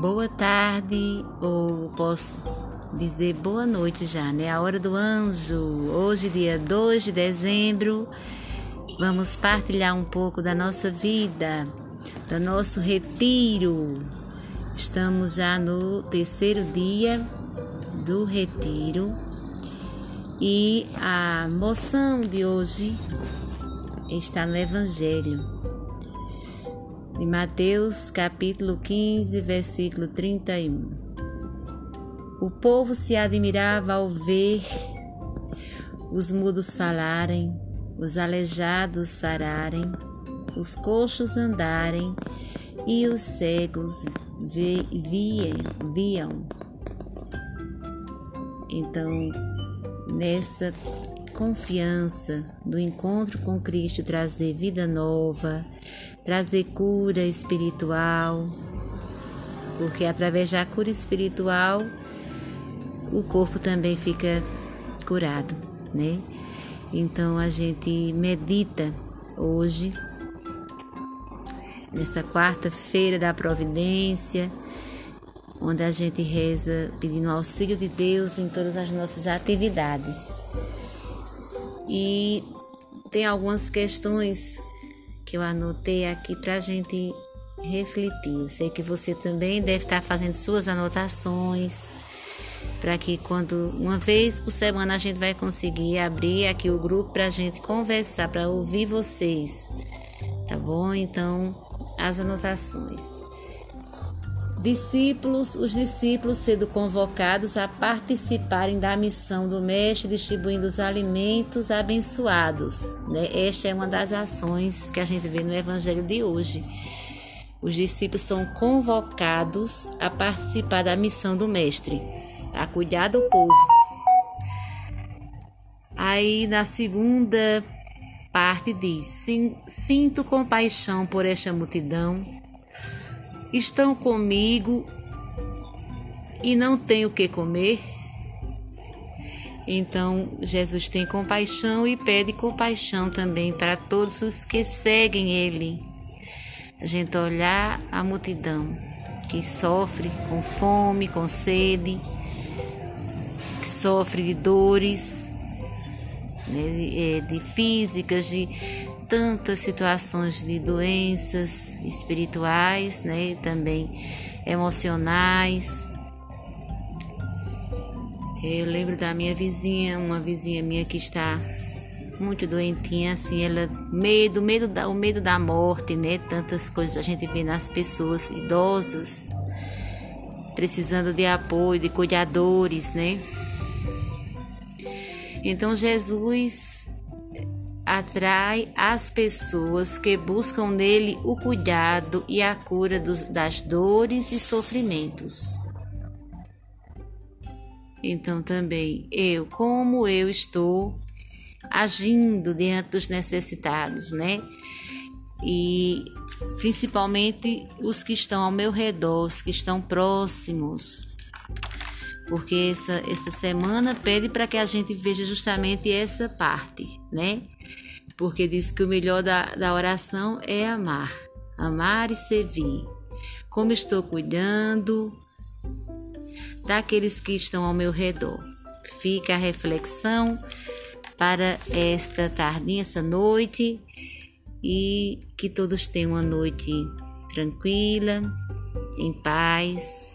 Boa tarde, ou posso dizer boa noite já, né? A hora do anjo. Hoje, dia 2 de dezembro, vamos partilhar um pouco da nossa vida, do nosso retiro. Estamos já no terceiro dia do retiro e a moção de hoje está no Evangelho de Mateus capítulo 15, versículo 31. O povo se admirava ao ver os mudos falarem, os aleijados sararem, os coxos andarem e os cegos viam, viam. Então, nessa confiança do encontro com Cristo trazer vida nova, trazer cura espiritual, porque através da cura espiritual o corpo também fica curado, né? Então a gente medita hoje, nessa quarta-feira da providência, onde a gente reza pedindo auxílio de Deus em todas as nossas atividades. E tem algumas questões que eu anotei aqui para a gente refletir. Eu sei que você também deve estar fazendo suas anotações para que quando uma vez por semana a gente vai conseguir abrir aqui o grupo para a gente conversar, para ouvir vocês, tá bom? Então, as anotações. Discípulos, os discípulos sendo convocados a participarem da missão do Mestre, distribuindo os alimentos abençoados. Né? Esta é uma das ações que a gente vê no Evangelho de hoje. Os discípulos são convocados a participar da missão do Mestre, a cuidar do povo. Aí na segunda parte diz: Sinto compaixão por esta multidão estão comigo e não tenho o que comer? Então, Jesus tem compaixão e pede compaixão também para todos os que seguem Ele. A gente olhar a multidão que sofre com fome, com sede, que sofre de dores, né, é, de físicas, de tantas situações de doenças espirituais, né, também emocionais. Eu lembro da minha vizinha, uma vizinha minha que está muito doentinha, assim, ela medo, medo da, o medo da morte, né? Tantas coisas a gente vê nas pessoas idosas precisando de apoio, de cuidadores, né? Então Jesus atrai as pessoas que buscam nele o cuidado e a cura dos, das dores e sofrimentos. Então também eu, como eu estou agindo diante dos necessitados, né? E principalmente os que estão ao meu redor, os que estão próximos. Porque essa, essa semana pede para que a gente veja justamente essa parte, né? porque diz que o melhor da, da oração é amar, amar e servir. Como estou cuidando daqueles que estão ao meu redor. Fica a reflexão para esta tardinha, essa noite, e que todos tenham uma noite tranquila, em paz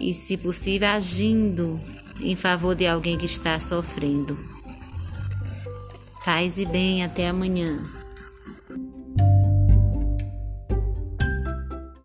e, se possível, agindo em favor de alguém que está sofrendo. Paz e bem, até amanhã.